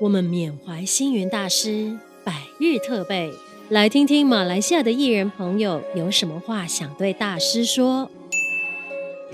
我们缅怀星云大师百日特备，来听听马来西亚的艺人朋友有什么话想对大师说。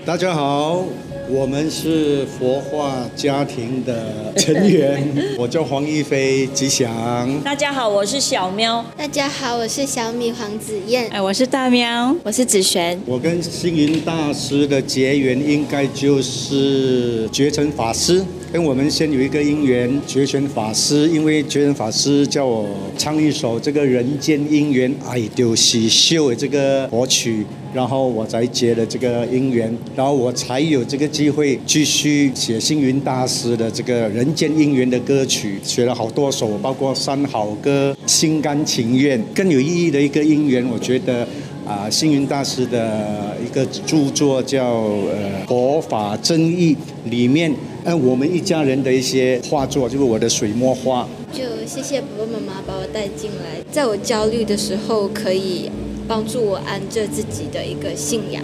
大家好，我们是佛化家庭的成员，我叫黄一飞，吉祥。大家好，我是小喵。大家好，我是小米黄子燕。哎，我是大喵，我是子璇。我跟星云大师的结缘，应该就是觉尘法师。我们先有一个因缘，觉诚法师，因为觉诚法师叫我唱一首这个人间姻缘爱就是秀的这个佛曲，然后我才结了这个因缘，然后我才有这个机会继续写星云大师的这个人间姻缘的歌曲，写了好多首，包括《三好歌》《心甘情愿》，更有意义的一个因缘，我觉得。啊，星云大师的一个著作叫《呃佛法真义》，里面嗯我们一家人的一些画作，就是我的水墨画。就谢谢爸爸妈妈把我带进来，在我焦虑的时候，可以帮助我安着自己的一个信仰。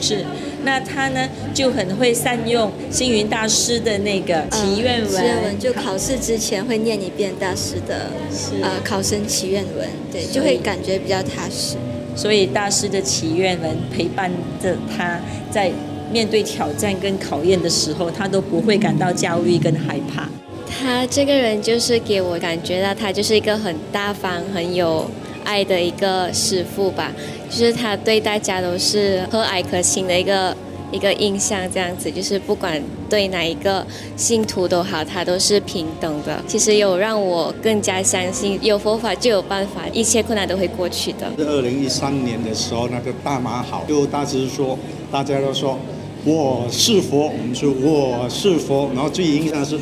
是，那他呢就很会善用星云大师的那个祈愿文，祈愿文就考试之前会念一遍大师的是呃考生祈愿文，对，就会感觉比较踏实。所以大师的祈愿文陪伴着他，在面对挑战跟考验的时候，他都不会感到焦虑跟害怕。他这个人就是给我感觉到，他就是一个很大方、很有爱的一个师傅吧。就是他对大家都是和蔼可亲的一个。一个印象这样子，就是不管对哪一个信徒都好，他都是平等的。其实有让我更加相信，有佛法就有办法，一切困难都会过去的。是二零一三年的时候，那个大马好，就大师说，大家都说我是佛，我们说我是佛，然后最影响是，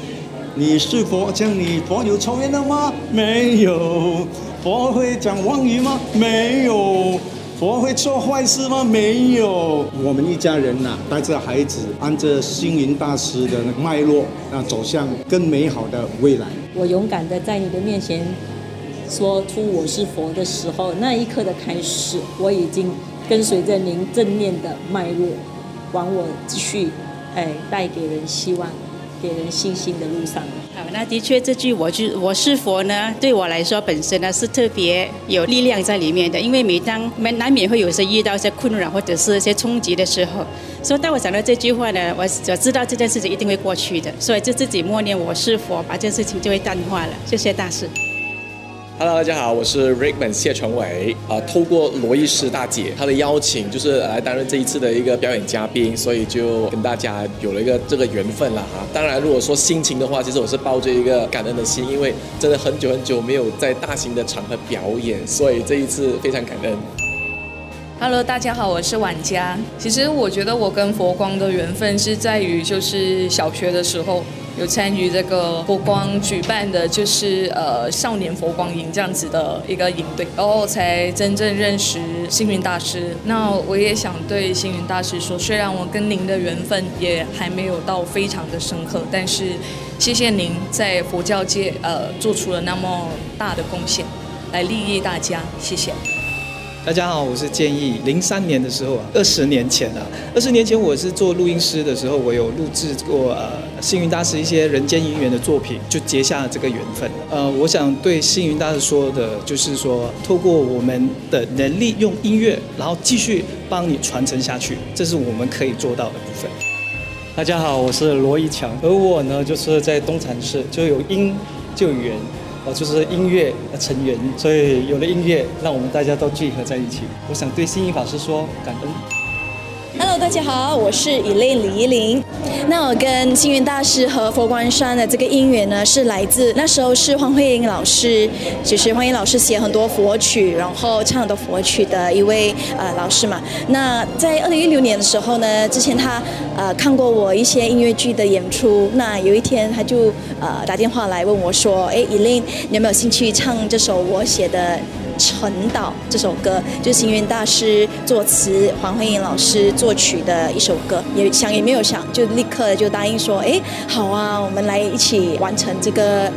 你是佛，这样你佛有抽烟的吗？没有。佛会讲妄语吗？没有。佛会做坏事吗？没有。我们一家人呐、啊，带着孩子，按着星云大师的脉络，那走向更美好的未来。我勇敢的在你的面前说出我是佛的时候，那一刻的开始，我已经跟随着您正念的脉络，往我继续哎带给人希望。给人信心的路上。好，那的确这句我就我是佛呢，对我来说本身呢是特别有力量在里面的。因为每当难难免会有些遇到一些困扰或者是一些冲击的时候，所以当我想到这句话呢，我我知道这件事情一定会过去的，所以就自己默念我是佛，把这件事情就会淡化了。谢谢大师。Hello，大家好，我是 Rickman 谢传伟。啊，透过罗医师大姐她的邀请，就是来担任这一次的一个表演嘉宾，所以就跟大家有了一个这个缘分了哈。当然，如果说心情的话，其实我是抱着一个感恩的心，因为真的很久很久没有在大型的场合表演，所以这一次非常感恩。Hello，大家好，我是婉佳。其实我觉得我跟佛光的缘分是在于，就是小学的时候。有参与这个佛光举办的，就是呃少年佛光营这样子的一个营队，然后才真正认识星云大师。那我也想对星云大师说，虽然我跟您的缘分也还没有到非常的深刻，但是谢谢您在佛教界呃做出了那么大的贡献，来利益大家，谢谢。大家好，我是建议。零三年的时候啊，二十年前啊，二十年前我是做录音师的时候，我有录制过呃星云大师一些人间姻缘的作品，就结下了这个缘分。呃，我想对星云大师说的，就是说，透过我们的能力，用音乐，然后继续帮你传承下去，这是我们可以做到的部分。大家好，我是罗一强，而我呢，就是在东禅寺，就有因就有缘。就是音乐的成员，所以有了音乐，让我们大家都聚合在一起。我想对星云法师说感恩。Hello，大家好，我是伊林李依林。那我跟星云大师和佛光山的这个因缘呢，是来自那时候是黄慧英老师，就是黄慧英老师写很多佛曲，然后唱很多佛曲的一位呃老师嘛。那在二零一六年的时候呢，之前他呃看过我一些音乐剧的演出，那有一天他就呃打电话来问我说：“哎伊林你有没有兴趣唱这首我写的？”陈导这首歌就是星云大师作词，黄慧颖老师作曲的一首歌，也想也没有想，就立刻就答应说，哎，好啊，我们来一起完成这个，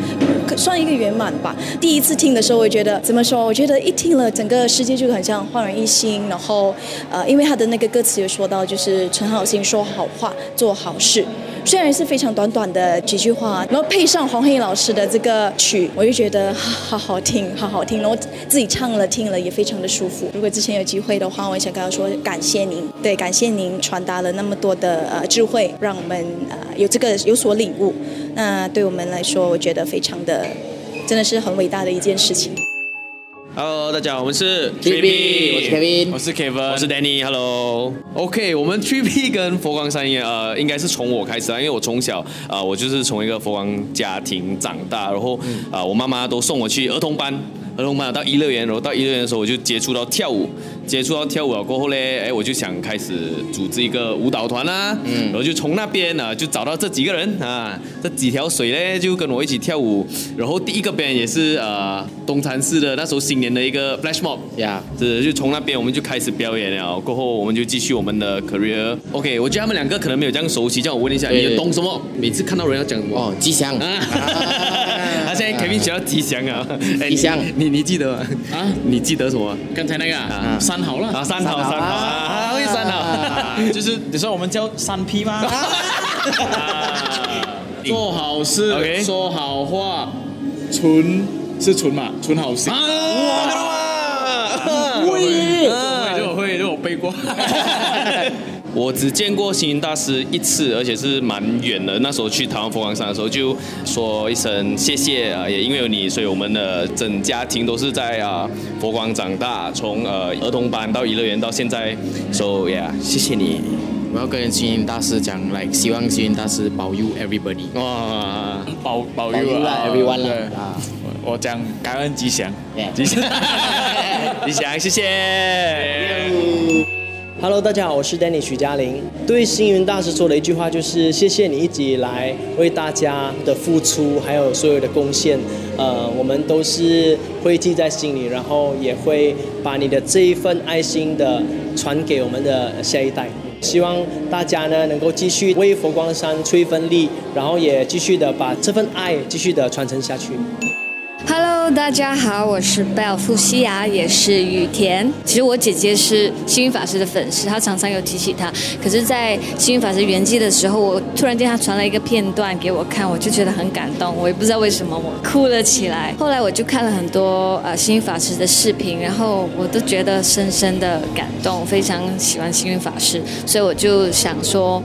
算一个圆满吧。第一次听的时候，我觉得怎么说？我觉得一听了，整个世界就很像焕然一新。然后，呃，因为他的那个歌词有说到，就是存好心，说好话，做好事。虽然是非常短短的几句话，然后配上黄慧英老师的这个曲，我就觉得好好听，好好听，然后自己唱了听了也非常的舒服。如果之前有机会的话，我也想跟他说感谢您，对，感谢您传达了那么多的呃智慧，让我们呃有这个有所领悟。那对我们来说，我觉得非常的，真的是很伟大的一件事情。Hello，大家好，我们是 3P，我是 Kevin，我是 Kevin，我是 Danny。Hello，OK，我们 3P 跟佛光山呃，应该是从我开始啊，因为我从小啊、呃，我就是从一个佛光家庭长大，然后啊、呃，我妈妈都送我去儿童班。儿童班到一乐园，然后到一乐园的时候，我就接触到跳舞，接触到跳舞了过后嘞，哎，我就想开始组织一个舞蹈团啦，嗯，然后就从那边呢，就找到这几个人啊，这几条水呢，就跟我一起跳舞，然后第一个表演也是呃东禅寺的那时候新年的一个 flash mob，呀，是就从那边我们就开始表演了，过后我们就继续我们的 career。OK，我觉得他们两个可能没有这样熟悉，叫我问一下，你懂什么？每次看到人要讲什么？哦，吉祥。啊，他现在肯定想要吉祥啊，吉祥。你你记得吗？啊，你记得什么？刚才那个啊，三好了啊，三好三好啊，会三好，就是你说我们叫三 P 吗？做好事，说好话，存是存嘛，存好心。哇，会，就会就我背过。我只见过星云大师一次，而且是蛮远的。那时候去台湾佛光山的时候，就说一声谢谢啊，也因为有你，所以我们的整家庭都是在啊佛光长大，从呃儿童班到颐乐园到现在，so yeah，谢谢你。我要跟星云大师讲，来希望星云大师保佑 everybody，哇，保保佑啊，everyone 了啊，我讲感恩吉祥，吉祥，吉祥，谢谢。Hello，大家好，我是 Danny 许嘉玲。对星云大师说的一句话就是：谢谢你一直以来为大家的付出，还有所有的贡献。呃，我们都是会记在心里，然后也会把你的这一份爱心的传给我们的下一代。希望大家呢能够继续为佛光山出一份力，然后也继续的把这份爱继续的传承下去。Hello，大家好，我是 Belle 傅西雅，也是雨田。其实我姐姐是星云法师的粉丝，她常常有提起她。可是，在星云法师圆寂的时候，我突然间她传了一个片段给我看，我就觉得很感动。我也不知道为什么，我哭了起来。后来我就看了很多呃星云法师的视频，然后我都觉得深深的感动，非常喜欢星云法师。所以我就想说，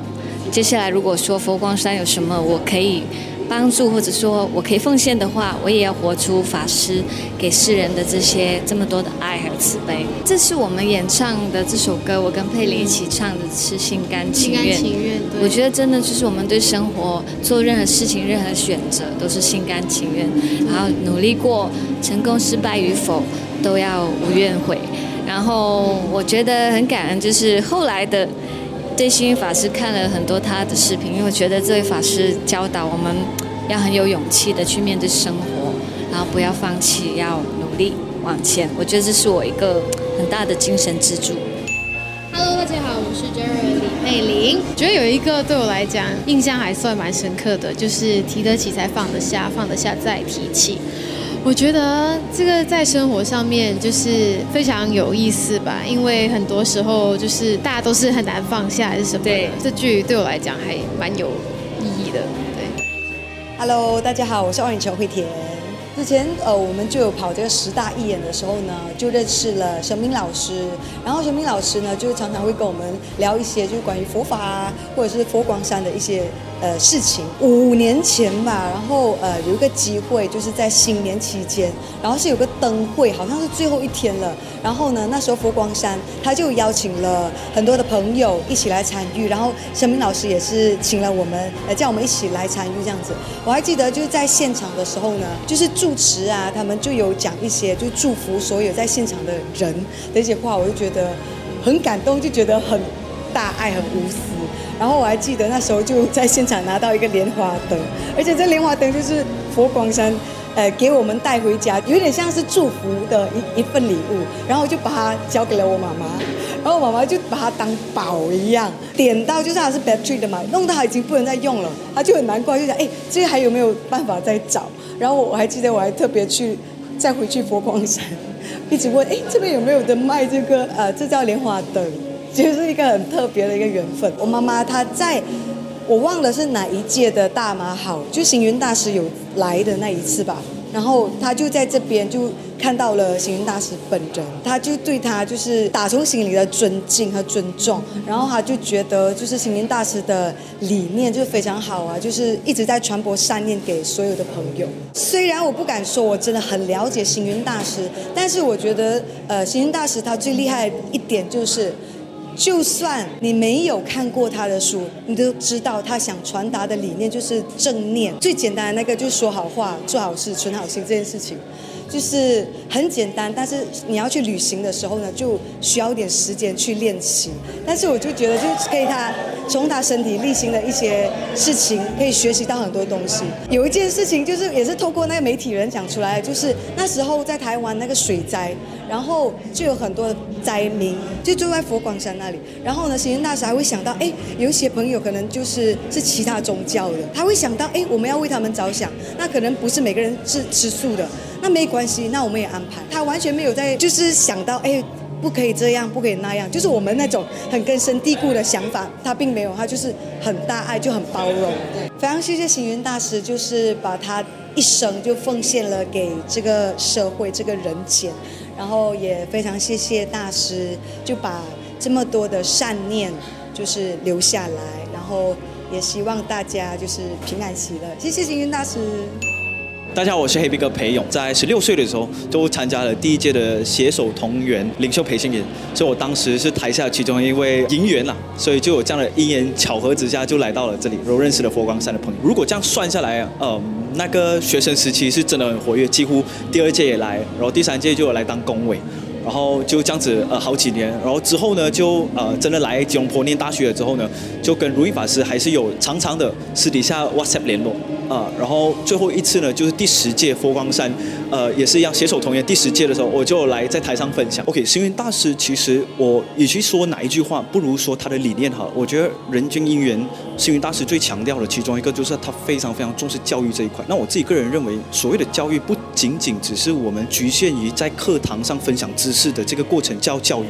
接下来如果说佛光山有什么我可以。帮助或者说我可以奉献的话，我也要活出法师给世人的这些这么多的爱和慈悲。这是我们演唱的这首歌，我跟佩玲一起唱的是心甘情愿。心甘情愿，对。我觉得真的就是我们对生活做任何事情、任何选择都是心甘情愿，然后努力过，成功失败与否都要无怨悔。然后我觉得很感恩，就是后来的。对星云法师看了很多他的视频，因为我觉得这位法师教导我们要很有勇气的去面对生活，然后不要放弃，要努力往前。我觉得这是我一个很大的精神支柱。Hello，大家好，我是 Jerry 李佩玲。觉得有一个对我来讲印象还算蛮深刻的，就是提得起才放得下，放得下再提起。我觉得这个在生活上面就是非常有意思吧，因为很多时候就是大家都是很难放下还是什么。对，这句对我来讲还蛮有意义的。对。Hello，大家好，我是奥运球慧田。之前呃，我们就有跑这个十大义演的时候呢，就认识了神明老师。然后神明老师呢，就常常会跟我们聊一些就是关于佛法啊，或者是佛光山的一些。呃，事情五年前吧，然后呃有一个机会，就是在新年期间，然后是有个灯会，好像是最后一天了。然后呢，那时候佛光山他就邀请了很多的朋友一起来参与，然后神明老师也是请了我们，呃叫我们一起来参与这样子。我还记得就是在现场的时候呢，就是住持啊，他们就有讲一些就祝福所有在现场的人的一些话，我就觉得很感动，就觉得很大爱，很无私。然后我还记得那时候就在现场拿到一个莲花灯，而且这莲花灯就是佛光山，呃，给我们带回家，有点像是祝福的一一份礼物。然后我就把它交给了我妈妈，然后我妈妈就把它当宝一样，点到就是它是 battery 的嘛，弄到它已经不能再用了，她就很难过，就想哎，这还有没有办法再找？然后我还记得我还特别去再回去佛光山，一直问哎，这边有没有的卖这个呃，这叫莲花灯。就是一个很特别的一个缘分。我妈妈她在我忘了是哪一届的大妈好，就行云大师有来的那一次吧。然后他就在这边就看到了星云大师本人，他就对他就是打从心里的尊敬和尊重，然后他就觉得就是星云大师的理念就非常好啊，就是一直在传播善念给所有的朋友。虽然我不敢说我真的很了解星云大师，但是我觉得呃星云大师他最厉害一点就是。就算你没有看过他的书，你都知道他想传达的理念就是正念。最简单的那个就是说好话、做好事、存好心这件事情，就是很简单。但是你要去旅行的时候呢，就需要一点时间去练习。但是我就觉得，就是可以他从他身体力行的一些事情，可以学习到很多东西。有一件事情就是也是透过那个媒体人讲出来，就是那时候在台湾那个水灾。然后就有很多灾民就住在佛光山那里，然后呢，星云大师还会想到，哎，有一些朋友可能就是是其他宗教的，他会想到，哎，我们要为他们着想，那可能不是每个人是吃素的，那没关系，那我们也安排。他完全没有在就是想到，哎，不可以这样，不可以那样，就是我们那种很根深蒂固的想法，他并没有，他就是很大爱，就很包容。非常谢谢行云大师，就是把他一生就奉献了给这个社会，这个人间。然后也非常谢谢大师，就把这么多的善念就是留下来，然后也希望大家就是平安喜乐。谢谢行云大师。大家好，我是黑皮哥裴勇，在十六岁的时候就参加了第一届的携手同源领袖培训营，所以我当时是台下其中一位营员啦，所以就有这样的因缘巧合之下就来到了这里，然后认识了佛光山的朋友。如果这样算下来，呃，那个学生时期是真的很活跃，几乎第二届也来，然后第三届就有来当工委。然后就这样子呃好几年，然后之后呢就呃真的来吉隆坡念大学了之后呢，就跟如意法师还是有长长的私底下 WhatsApp 联络啊、然后最后一次呢就是第十届佛光山，呃也是一样携手同源第十届的时候，我就来在台上分享。OK，星云大师其实我与其说哪一句话，不如说他的理念哈。我觉得人间因缘，星云大师最强调的其中一个就是他非常非常重视教育这一块。那我自己个人认为，所谓的教育不仅仅只是我们局限于在课堂上分享知识。的，这个过程叫教育。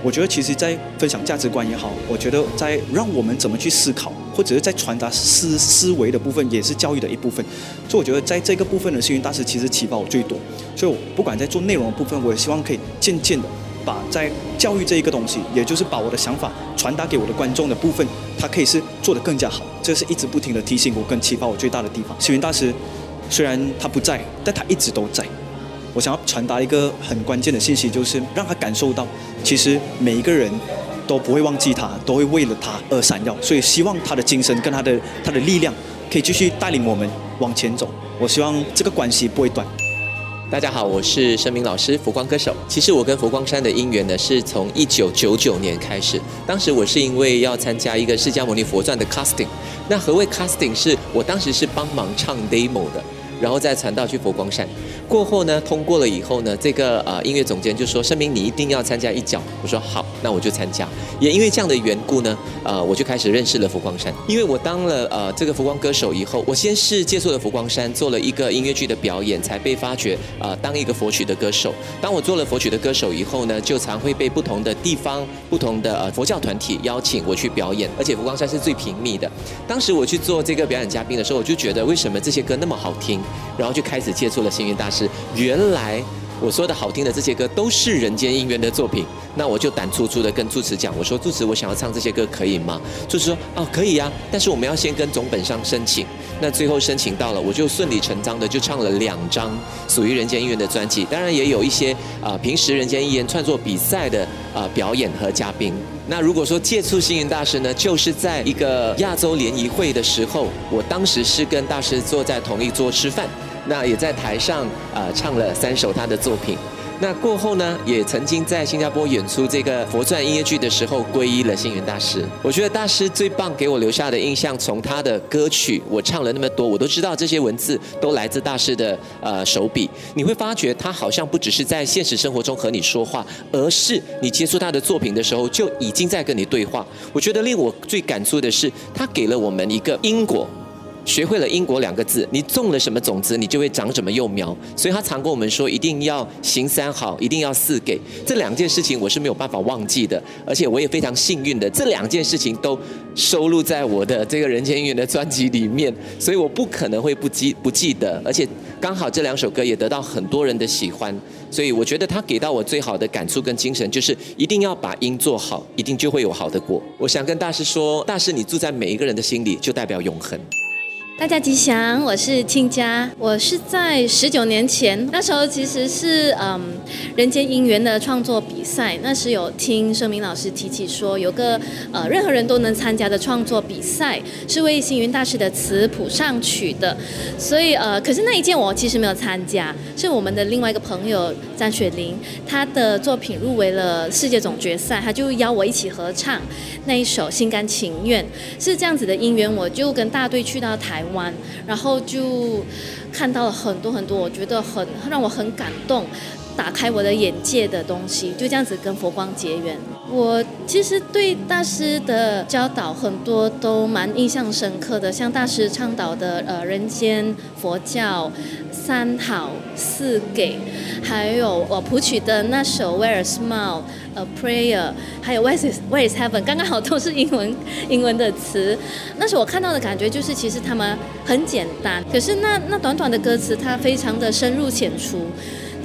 我觉得，其实，在分享价值观也好，我觉得在让我们怎么去思考，或者是在传达思思维的部分，也是教育的一部分。所以，我觉得在这个部分呢，星云大师其实启发我最多。所以，我不管在做内容的部分，我也希望可以渐渐的把在教育这一个东西，也就是把我的想法传达给我的观众的部分，它可以是做得更加好。这是一直不停的提醒我跟启发我最大的地方。星云大师虽然他不在，但他一直都在。我想要传达一个很关键的信息，就是让他感受到，其实每一个人都不会忘记他，都会为了他而闪耀。所以希望他的精神跟他的他的力量，可以继续带领我们往前走。我希望这个关系不会断。大家好，我是生命老师，佛光歌手。其实我跟佛光山的因缘呢，是从一九九九年开始。当时我是因为要参加一个释迦牟尼佛传的 casting。那何谓 casting？是我当时是帮忙唱 demo 的。然后再传到去佛光山，过后呢，通过了以后呢，这个呃音乐总监就说：“声明你一定要参加一角。”我说：“好，那我就参加。”也因为这样的缘故呢，呃，我就开始认识了佛光山。因为我当了呃这个佛光歌手以后，我先是借宿了佛光山，做了一个音乐剧的表演，才被发掘呃当一个佛曲的歌手。当我做了佛曲的歌手以后呢，就常会被不同的地方、不同的呃佛教团体邀请我去表演，而且佛光山是最频密的。当时我去做这个表演嘉宾的时候，我就觉得为什么这些歌那么好听？然后就开始接触了星云大师。是原来我说的好听的这些歌都是人间因缘的作品。那我就胆粗粗的跟住持讲，我说住持，我想要唱这些歌可以吗？住持说哦可以啊，但是我们要先跟总本上申请。那最后申请到了，我就顺理成章的就唱了两张属于人间因缘的专辑。当然也有一些啊、平时人间因缘创作比赛的啊、表演和嘉宾。那如果说接触星云大师呢，就是在一个亚洲联谊会的时候，我当时是跟大师坐在同一桌吃饭。那也在台上啊、呃、唱了三首他的作品。那过后呢，也曾经在新加坡演出这个佛传音乐剧的时候，皈依了星云大师。我觉得大师最棒，给我留下的印象，从他的歌曲，我唱了那么多，我都知道这些文字都来自大师的呃手笔。你会发觉他好像不只是在现实生活中和你说话，而是你接触他的作品的时候，就已经在跟你对话。我觉得令我最感触的是，他给了我们一个因果。学会了因果两个字，你种了什么种子，你就会长什么幼苗。所以他常跟我们说，一定要行三好，一定要四给。这两件事情我是没有办法忘记的，而且我也非常幸运的，这两件事情都收录在我的这个人间姻缘的专辑里面，所以我不可能会不记不记得，而且刚好这两首歌也得到很多人的喜欢，所以我觉得他给到我最好的感触跟精神，就是一定要把因做好，一定就会有好的果。我想跟大师说，大师你住在每一个人的心里，就代表永恒。大家吉祥，我是亲家，我是在十九年前，那时候其实是嗯人间姻缘的创作比赛，那时有听生明老师提起说有个呃任何人都能参加的创作比赛，是为星云大师的词谱上曲的，所以呃可是那一件我其实没有参加，是我们的另外一个朋友张雪玲，她的作品入围了世界总决赛，她就邀我一起合唱。那一首心甘情愿，是这样子的姻缘，我就跟大队去到台玩。然后就看到了很多很多，我觉得很让我很感动，打开我的眼界的东西，就这样子跟佛光结缘。我其实对大师的教导很多都蛮印象深刻的，像大师倡导的呃人间佛教三好四给，还有我谱曲的那首 Where Smile A Prayer，还有 Where is Where is Heaven，刚刚好都是英文英文的词。那时候我看到的感觉就是，其实他们很简单，可是那那短短的歌词，它非常的深入浅出，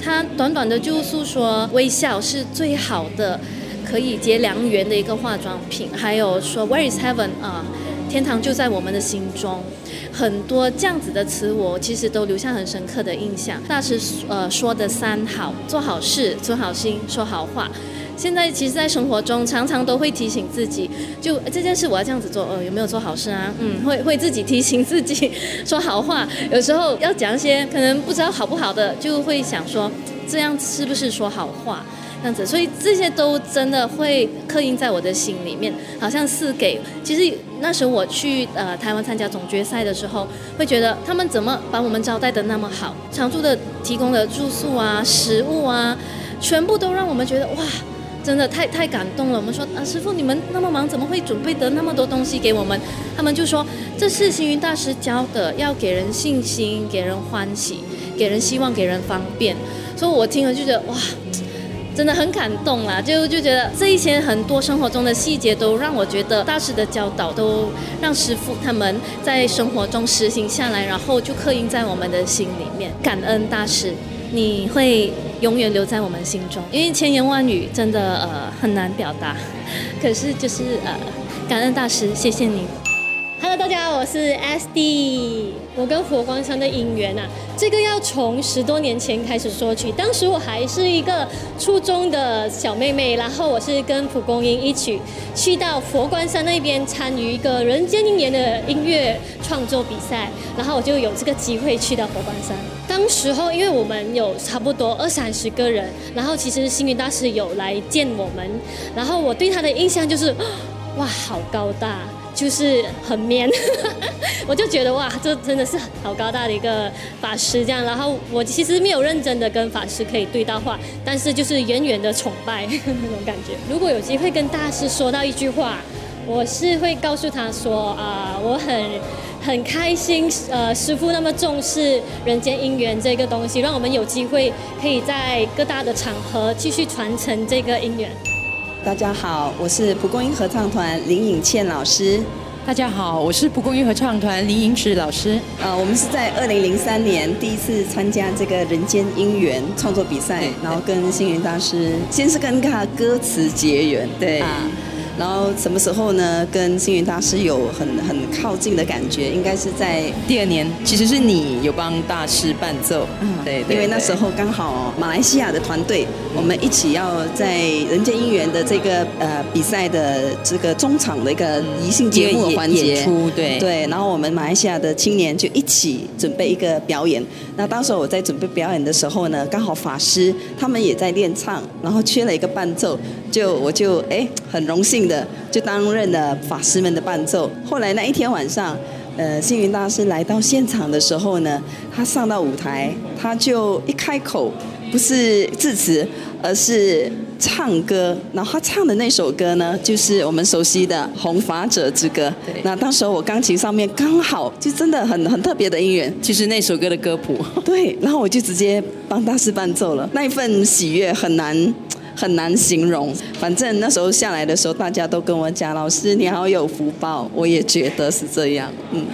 他短短的就诉说微笑是最好的。可以结良缘的一个化妆品，还有说 Where is heaven 啊，天堂就在我们的心中，很多这样子的词，我其实都留下很深刻的印象。大师呃说的三好，做好事，存好心，说好话。现在其实，在生活中常常都会提醒自己，就这件事我要这样子做，呃，有没有做好事啊？嗯，会会自己提醒自己说好话。有时候要讲一些可能不知道好不好的，就会想说这样是不是说好话？这样子，所以这些都真的会刻印在我的心里面，好像是给。其实那时候我去呃台湾参加总决赛的时候，会觉得他们怎么把我们招待的那么好，常住的提供的住宿啊、食物啊，全部都让我们觉得哇，真的太太感动了。我们说啊，师傅你们那么忙，怎么会准备得那么多东西给我们？他们就说这是星云大师教的，要给人信心，给人欢喜，给人希望，给人方便。所以我听了就觉得哇。真的很感动啦，就就觉得这一些很多生活中的细节都让我觉得大师的教导都让师傅他们在生活中实行下来，然后就刻印在我们的心里面。感恩大师，你会永远留在我们心中，因为千言万语真的呃很难表达，可是就是呃感恩大师，谢谢你。Hello，大家好，我是 SD。我跟佛光山的姻缘啊，这个要从十多年前开始说起。当时我还是一个初中的小妹妹，然后我是跟蒲公英一起去到佛光山那边参与一个人间姻缘的音乐创作比赛，然后我就有这个机会去到佛光山。当时候，因为我们有差不多二三十个人，然后其实星云大师有来见我们，然后我对他的印象就是，哇，好高大。就是很 man，我就觉得哇，这真的是好高大的一个法师这样。然后我其实没有认真的跟法师可以对到话，但是就是远远的崇拜 那种感觉。如果有机会跟大师说到一句话，我是会告诉他说啊、我很很开心，呃，师父那么重视人间姻缘这个东西，让我们有机会可以在各大的场合继续传承这个姻缘。大家好，我是蒲公英合唱团林颖倩老师。大家好，我是蒲公英合唱团林颖芷老师。呃，我们是在二零零三年第一次参加这个人间姻缘创作比赛，然后跟星云大师先是跟他歌词结缘，对。啊然后什么时候呢？跟星云大师有很很靠近的感觉，应该是在第二年。其实是你有帮大师伴奏，嗯，对，对，对，因为那时候刚好马来西亚的团队，我们一起要在人间姻缘的这个呃比赛的这个中场的一个仪性节目环节，对对。然后我们马来西亚的青年就一起准备一个表演。那当时我在准备表演的时候呢，刚好法师他们也在练唱，然后缺了一个伴奏，就我就哎很荣幸。的就担任了法师们的伴奏。后来那一天晚上，呃，星云大师来到现场的时候呢，他上到舞台，他就一开口，不是致辞，而是唱歌。然后他唱的那首歌呢，就是我们熟悉的《弘法者之歌》。那当时候我钢琴上面刚好就真的很很特别的音源，就是那首歌的歌谱。对。然后我就直接帮大师伴奏了，那一份喜悦很难很难形容。反正那时候下来的时候，大家都跟我讲：“老师你好有福报。”我也觉得是这样。嗯。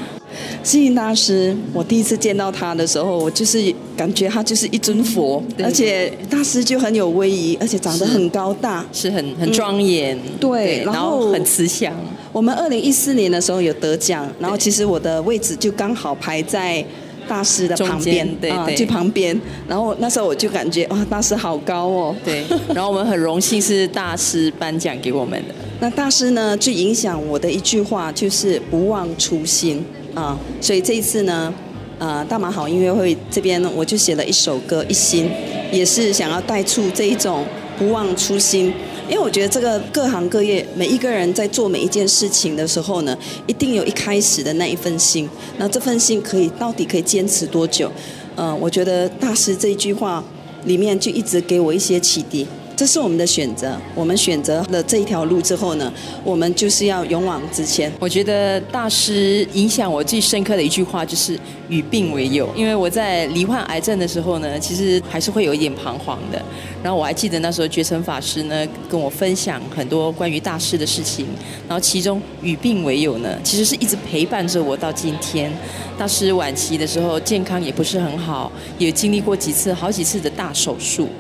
星云大师，我第一次见到他的时候，我就是感觉他就是一尊佛，而且大师就很有威仪，而且长得很高大，是，是很很庄严，嗯、对，然后很慈祥。我们二零一四年的时候有得奖，然后其实我的位置就刚好排在大师的旁边，对对，就旁边。然后那时候我就感觉哇，大师好高哦，对。然后我们很荣幸是大师颁奖给我们的。那大师呢，最影响我的一句话就是不忘初心。啊，所以这一次呢，呃，大马好音乐会这边呢，我就写了一首歌《一心》，也是想要带出这一种不忘初心。因为我觉得这个各行各业每一个人在做每一件事情的时候呢，一定有一开始的那一份心。那这份心可以到底可以坚持多久？嗯、我觉得大师这一句话里面就一直给我一些启迪。这是我们的选择，我们选择了这一条路之后呢，我们就是要勇往直前。我觉得大师影响我最深刻的一句话就是“与病为友”，因为我在罹患癌症的时候呢，其实还是会有一点彷徨的。然后我还记得那时候觉诚法师呢跟我分享很多关于大师的事情，然后其中“与病为友”呢，其实是一直陪伴着我到今天。大师晚期的时候健康也不是很好，也经历过几次好几次的大手术。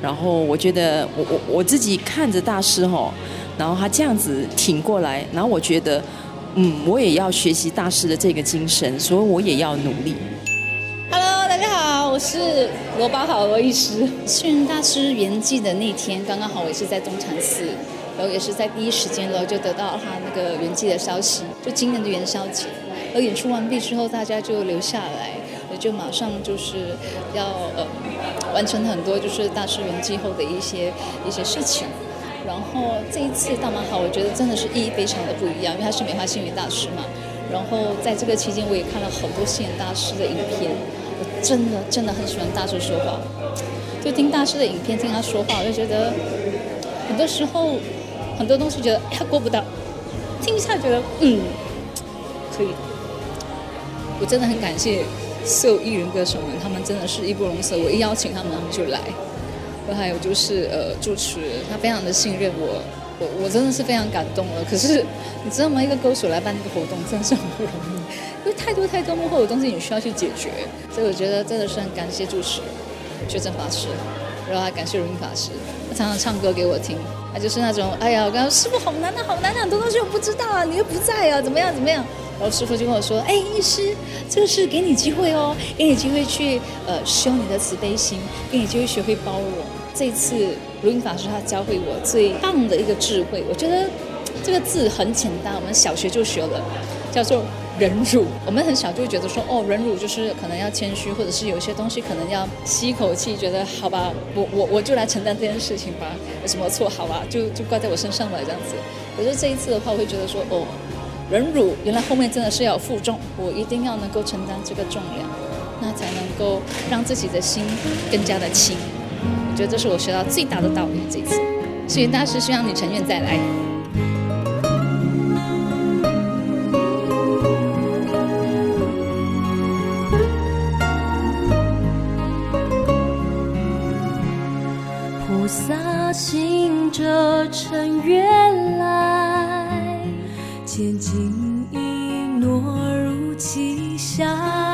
然后我觉得我我我自己看着大师吼，然后他这样子挺过来，然后我觉得，嗯，我也要学习大师的这个精神，所以我也要努力。Hello，大家好，我是罗宝好罗医师。星云大师圆寂的那天，刚刚好我也是在东禅寺，然后也是在第一时间了就得到他那个圆寂的消息，就今年的元宵节。而演出完毕之后，大家就留下来，我就马上就是要呃。完成很多就是大师圆寂后的一些一些事情，然后这一次大马好，我觉得真的是意义非常的不一样，因为他是美化星云大师嘛。然后在这个期间，我也看了很多星云大师的影片，我真的真的很喜欢大师说话，就听大师的影片，听他说话，我就觉得很多时候很多东西觉得他过不到，听一下觉得嗯可以，我真的很感谢。所有艺人歌手们，他们真的是义不容辞。我一邀请他们，他们就来。然后还有就是呃，主持他非常的信任我，我我真的是非常感动了。可是你知道吗？一个歌手来办这个活动，真的是很不容易，因为太多太多幕后的东西你需要去解决。所以我觉得真的是很感谢主持觉诚法师，然后还感谢如音法师，他常常唱歌给我听。他就是那种，哎呀，我刚刚师父好难啊，好难啊，很多东西我不知道啊，你又不在啊，怎么样怎么样？然后师傅就跟我说：“哎，医师，这个是给你机会哦，给你机会去呃修你的慈悲心，给你机会学会包容。这次如音法师他教会我最棒的一个智慧，我觉得这个字很简单，我们小学就学了，叫做忍辱。我们很小就会觉得说，哦，忍辱就是可能要谦虚，或者是有些东西可能要吸一口气，觉得好吧，我我我就来承担这件事情吧，有什么错？好吧，就就挂在我身上了，这样子。可是这一次的话，我会觉得说，哦。”忍辱，原来后面真的是要负重，我一定要能够承担这个重量，那才能够让自己的心更加的轻。我觉得这是我学到最大的道理。这次，星云大师希望你成愿再来。菩萨行者成愿来。千金一诺如其下，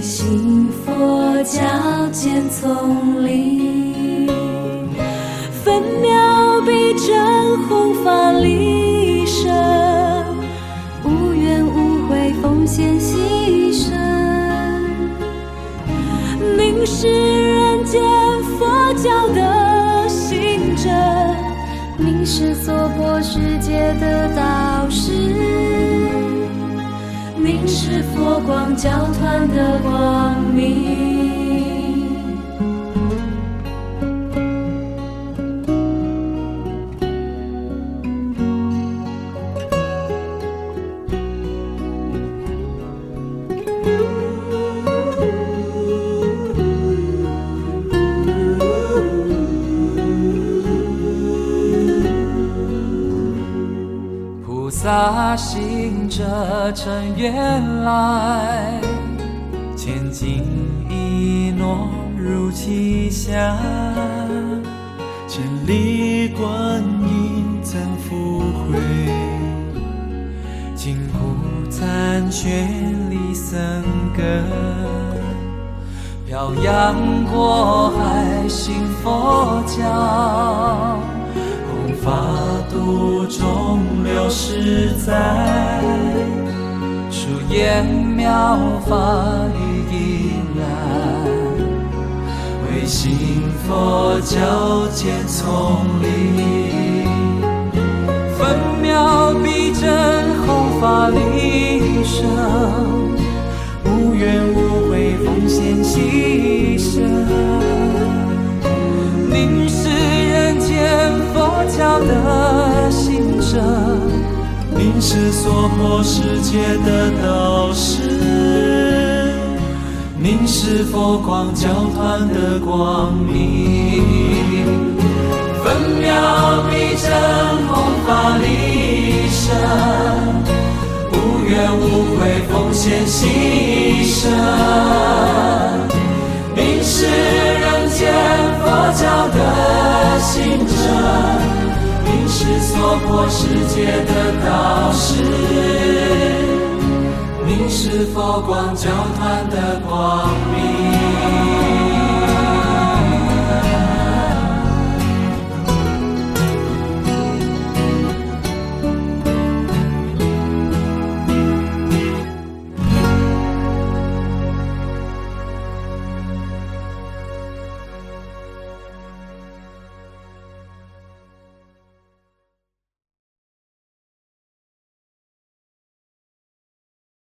心佛教见丛林，教团的光明。菩萨行者乘愿来，漂洋过海信佛教。弘法度众流实在，出言妙法与引来，为信佛教见丛林，分秒必争弘法利生，无怨无献牺牲。您是人间佛教的行者，您是娑婆世界的导师，您是佛光教团的光明，分秒必争我世界的导师你是佛光教团的光明？